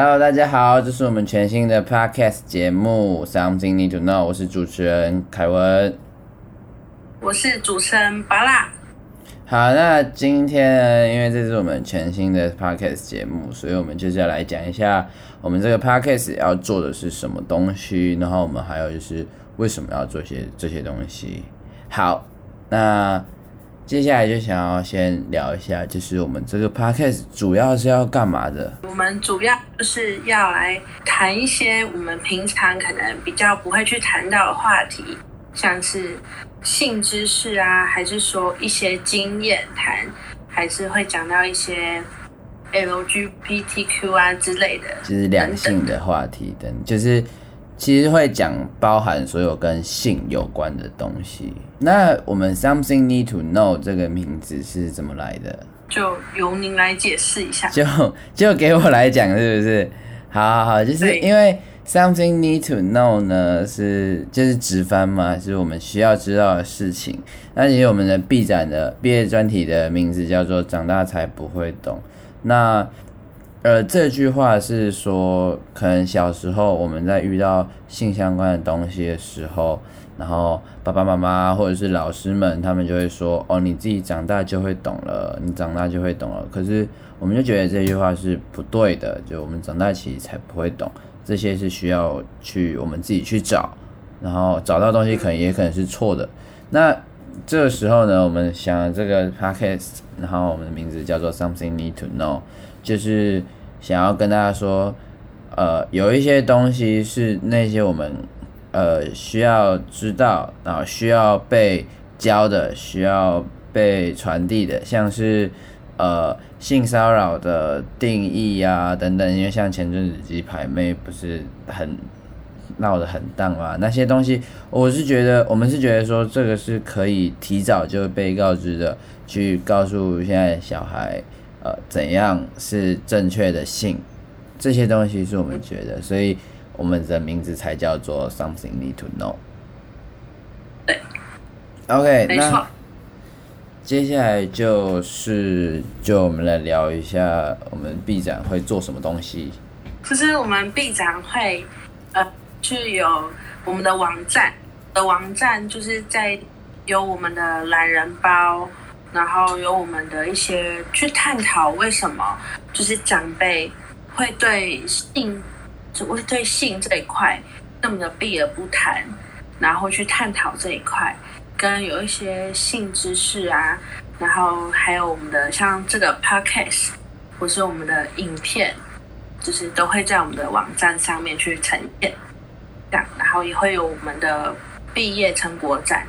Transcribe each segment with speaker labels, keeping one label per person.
Speaker 1: Hello，大家好，这是我们全新的 Podcast 节目《Something Need to Know》，我是主持人凯文，
Speaker 2: 我是主持人巴拉。
Speaker 1: 好，那今天呢，因为这是我们全新的 Podcast 节目，所以我们就是要来讲一下我们这个 Podcast 要做的是什么东西，然后我们还有就是为什么要做些这些东西。好，那。接下来就想要先聊一下，就是我们这个 podcast 主要是要干嘛的？
Speaker 2: 我们主要就是要来谈一些我们平常可能比较不会去谈到的话题，像是性知识啊，还是说一些经验谈，还是会讲到一些 LGBTQ 啊之类的，
Speaker 1: 就是两性的话题等，就是。其实会讲包含所有跟性有关的东西。那我们 Something Need to Know 这个名字是怎么来的？
Speaker 2: 就由您来解释一下。
Speaker 1: 就就给我来讲，是不是？好好好，就是因为 Something Need to Know 呢，是就是直翻嘛，是我们需要知道的事情。那其实我们的毕展的毕业专题的名字叫做“长大才不会懂”。那呃，这句话是说，可能小时候我们在遇到性相关的东西的时候，然后爸爸妈妈或者是老师们，他们就会说：“哦，你自己长大就会懂了，你长大就会懂了。”可是我们就觉得这句话是不对的，就我们长大其实才不会懂，这些是需要去我们自己去找，然后找到东西可能也可能是错的。那这个时候呢，我们想这个 podcast，然后我们的名字叫做 Something Need to Know。就是想要跟大家说，呃，有一些东西是那些我们呃需要知道，然后需要被教的，需要被传递的，像是呃性骚扰的定义啊等等。因为像前阵子鸡排妹不是很闹得很荡嘛，那些东西我是觉得，我们是觉得说这个是可以提早就被告知的，去告诉现在小孩。呃，怎样是正确的性？这些东西是我们觉得，所以我们的名字才叫做 Something Need to Know。
Speaker 2: 对
Speaker 1: ，OK，
Speaker 2: 没错。
Speaker 1: 那接下来就是，就我们来聊一下我们毕展会做什么东西。
Speaker 2: 就是我们毕展会，呃，是有我们的网站，的网站就是在有我们的懒人包。然后有我们的一些去探讨为什么就是长辈会对性，就会对性这一块那么的避而不谈，然后去探讨这一块，跟有一些性知识啊，然后还有我们的像这个 podcast 或是我们的影片，就是都会在我们的网站上面去呈现，然后也会有我们的毕业成果展。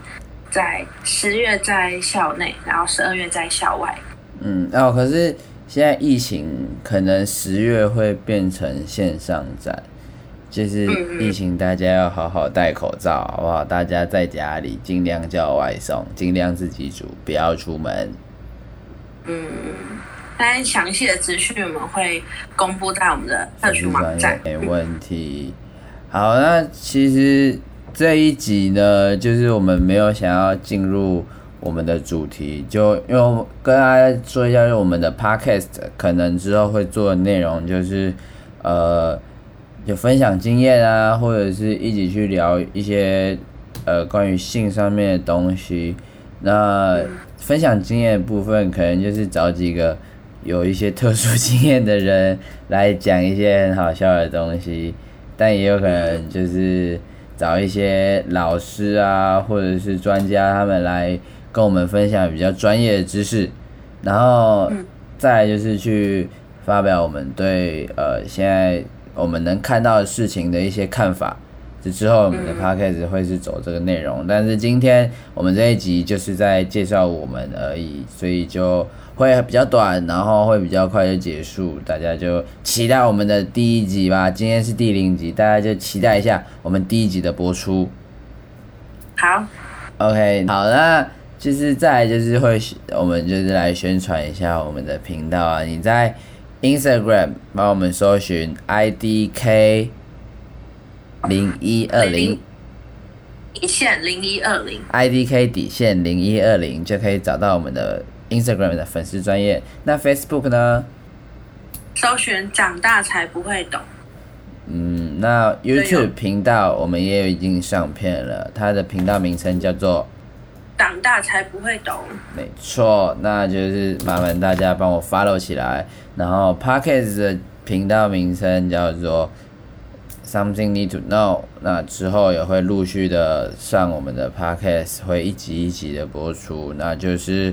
Speaker 2: 在十月在校内，然后十二月在校外。
Speaker 1: 嗯哦，可是现在疫情可能十月会变成线上展，就是疫情大家要好好戴口罩，好不好？大家在家里尽量叫外送，尽量自己煮，不要出门。
Speaker 2: 嗯，但详细的资讯我们会公布在我们的社群网站，
Speaker 1: 没问题。好，那其实。这一集呢，就是我们没有想要进入我们的主题，就因为跟大家说一下，我们的 podcast 可能之后会做的内容就是，呃，有分享经验啊，或者是一起去聊一些呃关于性上面的东西。那分享经验部分，可能就是找几个有一些特殊经验的人来讲一些很好笑的东西，但也有可能就是。找一些老师啊，或者是专家，他们来跟我们分享比较专业的知识，然后再就是去发表我们对呃现在我们能看到的事情的一些看法。这之后我们的 podcast 会是走这个内容，但是今天我们这一集就是在介绍我们而已，所以就。会比较短，然后会比较快就结束，大家就期待我们的第一集吧。今天是第零集，大家就期待一下我们第一集的播出。
Speaker 2: 好
Speaker 1: ，OK，好，那就是再来就是会，我们就是来宣传一下我们的频道啊。你在 Instagram 帮我们搜寻 IDK 零一二零
Speaker 2: 底线零一二零
Speaker 1: IDK 底线零一二零就可以找到我们的。Instagram 的粉丝专业，那 Facebook 呢
Speaker 2: 搜寻“长大才不会懂”。
Speaker 1: 嗯，那 YouTube 频道我们也已经上片了，它的频道名称叫做“
Speaker 2: 长大才不会懂”。
Speaker 1: 没错，那就是麻烦大家帮我 follow 起来。然后 Podcast 的频道名称叫做 “Something Need to Know”，那之后也会陆续的上我们的 Podcast，会一集一集的播出。那就是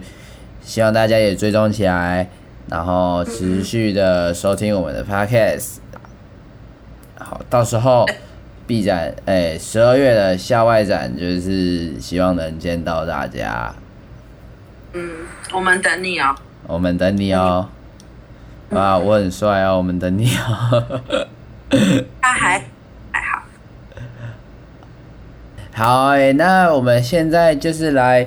Speaker 1: 希望大家也追踪起来，然后持续的收听我们的 Podcast。好，到时候 B 展，哎，十二月的校外展就是希望能见到大家。
Speaker 2: 嗯，我们等你哦。
Speaker 1: 我们等你哦。嗯、啊，我很帅哦，我们等你哦。
Speaker 2: 他还还好。
Speaker 1: 好，哎，那我们现在就是来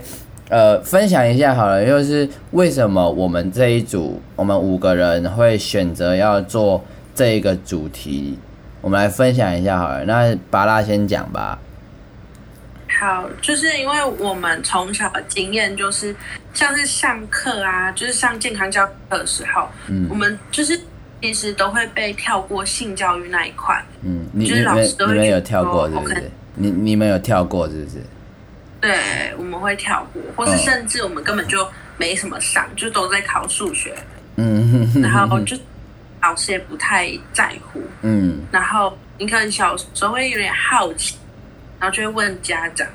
Speaker 1: 呃分享一下好了，就是为什么我们这一组我们五个人会选择要做这一个主题。我们来分享一下好了，那巴拉先讲吧。
Speaker 2: 好，就是因为我们从小的经验就是，像是上课啊，就是上健康教育课的时候，嗯，我们就是其实都会被跳过性教育那一块。
Speaker 1: 嗯，你就是老师都会有跳过是不是你你们有跳过是不是？
Speaker 2: 对，我们会跳过，或是甚至我们根本就没什么上，就都在考数学。嗯，然后 就。老师也不太在乎，嗯，然后你可能小时候会有点好奇，然后就会问家长，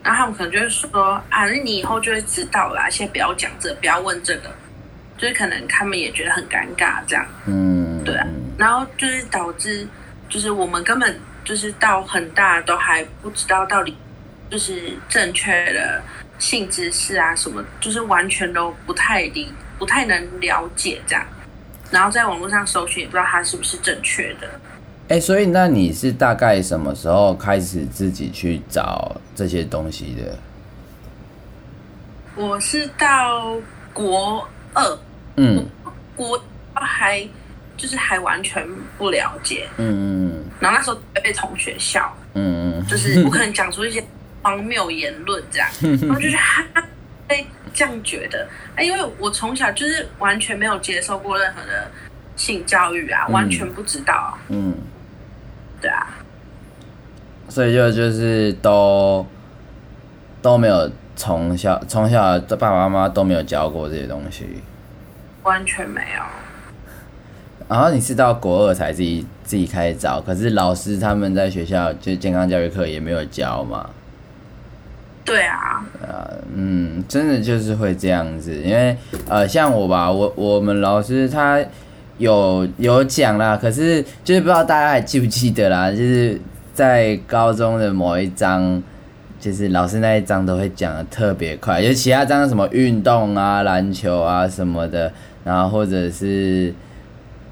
Speaker 2: 然后他们可能就会说啊，那你以后就会知道啦，先不要讲这个，不要问这个，就是可能他们也觉得很尴尬这样，嗯，对啊，然后就是导致就是我们根本就是到很大都还不知道到底就是正确的性知识啊什么，就是完全都不太理，不太能了解这样。然后在网络上搜寻，也不知道它是不是正确的。
Speaker 1: 哎，所以那你是大概什么时候开始自己去找这些东西的？
Speaker 2: 我是到国二，嗯，国二还就是还完全不了解，嗯嗯。然后那时候被同学笑，嗯嗯，就是我可能讲出一些荒谬言论这样，然后就是哈。被这样觉得，哎，因为我从小就是完全没有接受过任何的性教育啊，嗯、完全不知道。嗯，对啊，
Speaker 1: 所以就就是都都没有从小从小的爸爸妈妈都没有教过这些东西，
Speaker 2: 完全没有。
Speaker 1: 然后你是到国二才自己自己开始找，可是老师他们在学校就健康教育课也没有教嘛。
Speaker 2: 对啊，
Speaker 1: 呃，嗯，真的就是会这样子，因为呃，像我吧，我我们老师他有有讲啦，可是就是不知道大家还记不记得啦，就是在高中的某一章，就是老师那一章都会讲的特别快，就其他章什么运动啊、篮球啊什么的，然后或者是。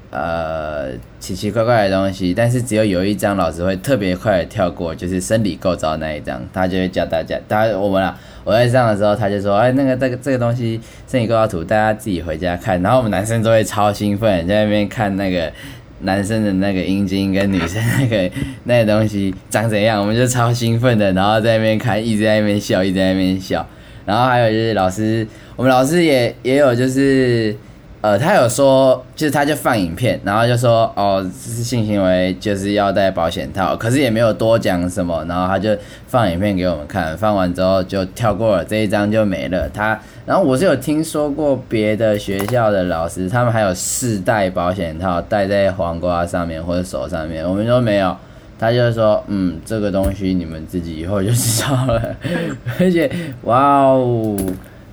Speaker 1: 呃，奇奇怪怪的东西，但是只有有一张老师会特别快的跳过，就是生理构造那一张，他就会教大家，他我们啊，我在上的时候，他就说，哎，那个这个这个东西生理构造图，大家自己回家看，然后我们男生都会超兴奋，在那边看那个男生的那个阴茎跟女生那个 那个东西长怎样，我们就超兴奋的，然后在那边看，一直在那边笑，一直在那边笑，然后还有就是老师，我们老师也也有就是。呃，他有说，就是他就放影片，然后就说，哦，是性行为，就是要戴保险套，可是也没有多讲什么，然后他就放影片给我们看，放完之后就跳过了这一章就没了。他，然后我是有听说过别的学校的老师，他们还有试戴保险套戴在黄瓜上面或者手上面，我们说没有，他就说，嗯，这个东西你们自己以后就知道了，而且，哇哦，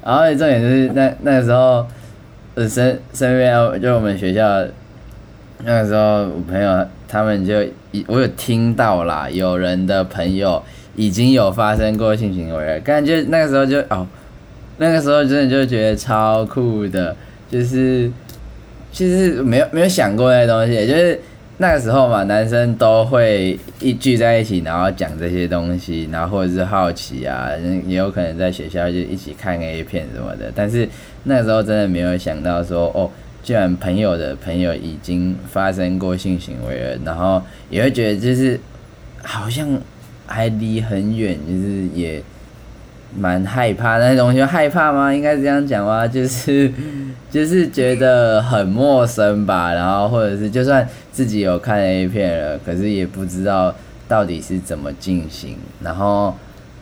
Speaker 1: 然后重点就是那那时候。呃，身身边就我们学校那个时候，我朋友他们就我有听到啦，有人的朋友已经有发生过性行为了，感觉那个时候就哦，那个时候真的就觉得超酷的，就是其实没有没有想过那东西，就是。那个时候嘛，男生都会一聚在一起，然后讲这些东西，然后或者是好奇啊，也有可能在学校就一起看 A 片什么的。但是那时候真的没有想到说，哦，居然朋友的朋友已经发生过性行为了，然后也会觉得就是好像还离很远，就是也蛮害怕那些东西，害怕吗？应该是这样讲吗？就是 就是觉得很陌生吧，然后或者是就算自己有看 A 片了，可是也不知道到底是怎么进行。然后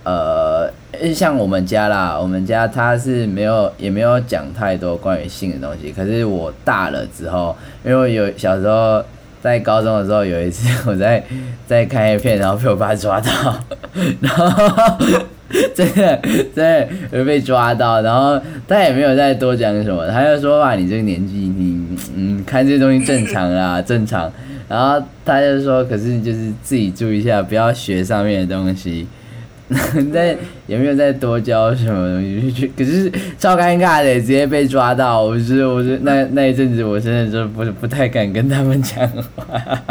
Speaker 1: 呃，像我们家啦，我们家他是没有也没有讲太多关于性的东西。可是我大了之后，因为有小时候在高中的时候有一次我在在看 A 片，然后被我爸抓到，然后。真的，真的被抓到，然后他也没有再多讲什么，他就说哇，你这个年纪，你嗯看这些东西正常啦，正常。然后他就说，可是就是自己注意一下，不要学上面的东西。但也没有再多教什么东西，可是超尴尬的，直接被抓到。我是，我是那那一阵子，我真的就不不太敢跟他们讲话。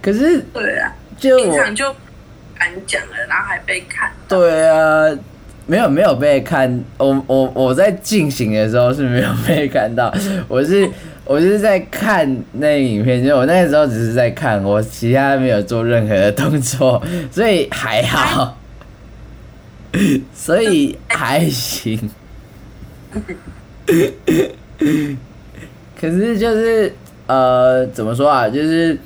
Speaker 1: 可是，
Speaker 2: 对啊，
Speaker 1: 就我。
Speaker 2: 敢讲了，然后还被看。
Speaker 1: 对啊，没有没有被看。我我我在进行的时候是没有被看到。我是我是在看那影片，就我那个时候只是在看，我其他没有做任何的动作，所以还好，所以还行。可是就是呃，怎么说啊？就是。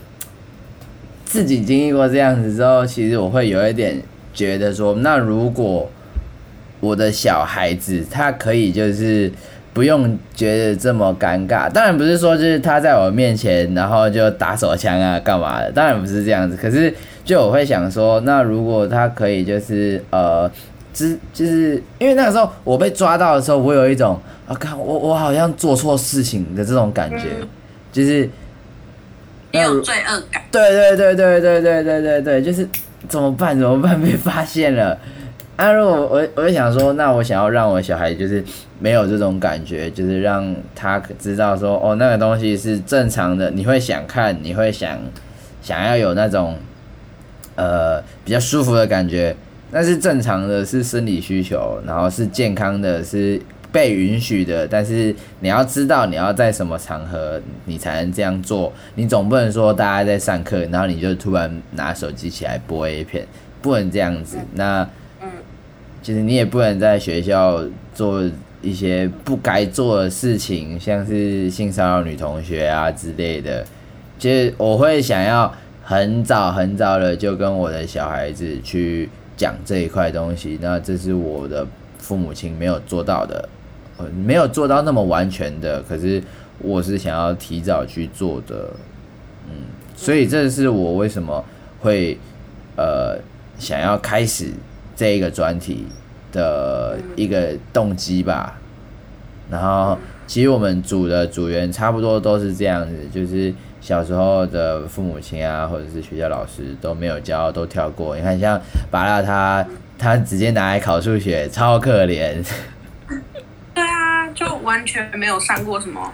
Speaker 1: 自己经历过这样子之后，其实我会有一点觉得说，那如果我的小孩子他可以就是不用觉得这么尴尬，当然不是说就是他在我面前然后就打手枪啊干嘛的，当然不是这样子。可是就我会想说，那如果他可以就是呃，之就是因为那个时候我被抓到的时候，我有一种啊，看我我好像做错事情的这种感觉，就是。
Speaker 2: 你有罪恶感。
Speaker 1: 对对对对对对对对对，就是怎么办？怎么办？被发现了。啊，如果我我就想说，那我想要让我小孩就是没有这种感觉，就是让他知道说，哦，那个东西是正常的，你会想看，你会想想要有那种呃比较舒服的感觉，那是正常的，是生理需求，然后是健康的，是。被允许的，但是你要知道你要在什么场合你才能这样做。你总不能说大家在上课，然后你就突然拿手机起来播 A 片，不能这样子。那，嗯，其实你也不能在学校做一些不该做的事情，像是性骚扰女同学啊之类的。其实我会想要很早很早的就跟我的小孩子去讲这一块东西，那这是我的父母亲没有做到的。没有做到那么完全的，可是我是想要提早去做的，嗯，所以这是我为什么会呃想要开始这一个专题的一个动机吧。然后其实我们组的组员差不多都是这样子，就是小时候的父母亲啊，或者是学校老师都没有教，都跳过。你看像芭乐他他直接拿来考数学，超可怜。
Speaker 2: 就完全没有上过什么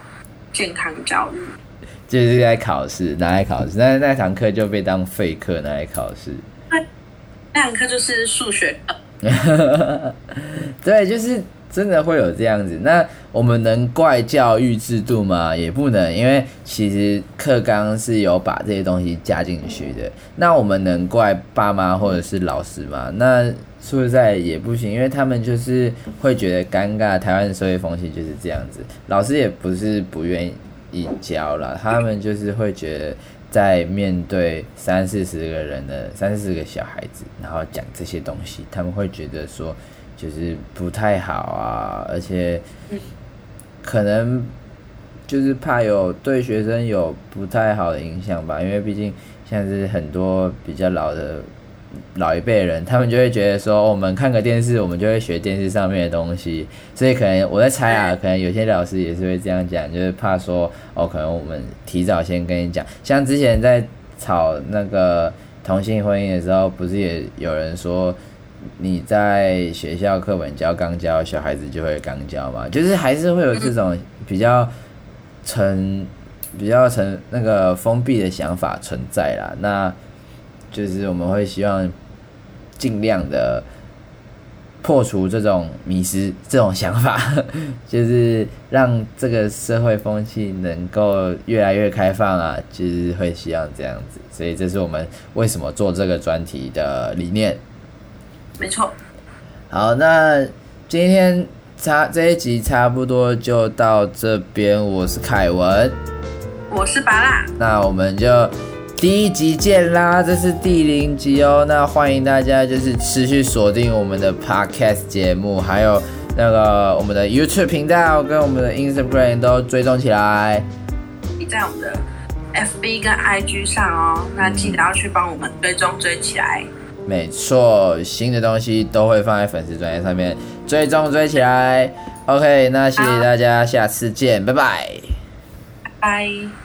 Speaker 2: 健康教育，
Speaker 1: 就是在考试，拿来考试，那那堂课就被当废课拿来考试。
Speaker 2: 那堂课就是数学课。
Speaker 1: 对，就是真的会有这样子。那我们能怪教育制度吗？也不能，因为其实课纲是有把这些东西加进去的。那我们能怪爸妈或者是老师吗？那说实在也不行，因为他们就是会觉得尴尬。台湾的社会风气就是这样子，老师也不是不愿意教了，他们就是会觉得在面对三四十个人的三四十个小孩子，然后讲这些东西，他们会觉得说就是不太好啊，而且可能就是怕有对学生有不太好的影响吧，因为毕竟像是很多比较老的。老一辈人，他们就会觉得说，我们看个电视，我们就会学电视上面的东西，所以可能我在猜啊，可能有些老师也是会这样讲，就是怕说，哦，可能我们提早先跟你讲，像之前在吵那个同性婚姻的时候，不是也有人说，你在学校课本教刚教，小孩子就会刚教嘛，就是还是会有这种比较成比较成那个封闭的想法存在啦，那。就是我们会希望尽量的破除这种迷失、这种想法，就是让这个社会风气能够越来越开放啊，就是会希望这样子。所以这是我们为什么做这个专题的理念。
Speaker 2: 没错。
Speaker 1: 好，那今天差这一集差不多就到这边。我是凯文，
Speaker 2: 我是芭乐，
Speaker 1: 那我们就第一集见啦，这是第零集哦。那欢迎大家就是持续锁定我们的 Podcast 节目，还有那个我们的 YouTube 频道跟我们的 Instagram 都追踪起来。
Speaker 2: 你在我们的 FB 跟 IG 上哦，那记得要去帮我们追踪追起来。
Speaker 1: 没错，新的东西都会放在粉丝专业上面，追踪追起来。OK，那谢谢大家，下次见，拜拜。
Speaker 2: 拜拜。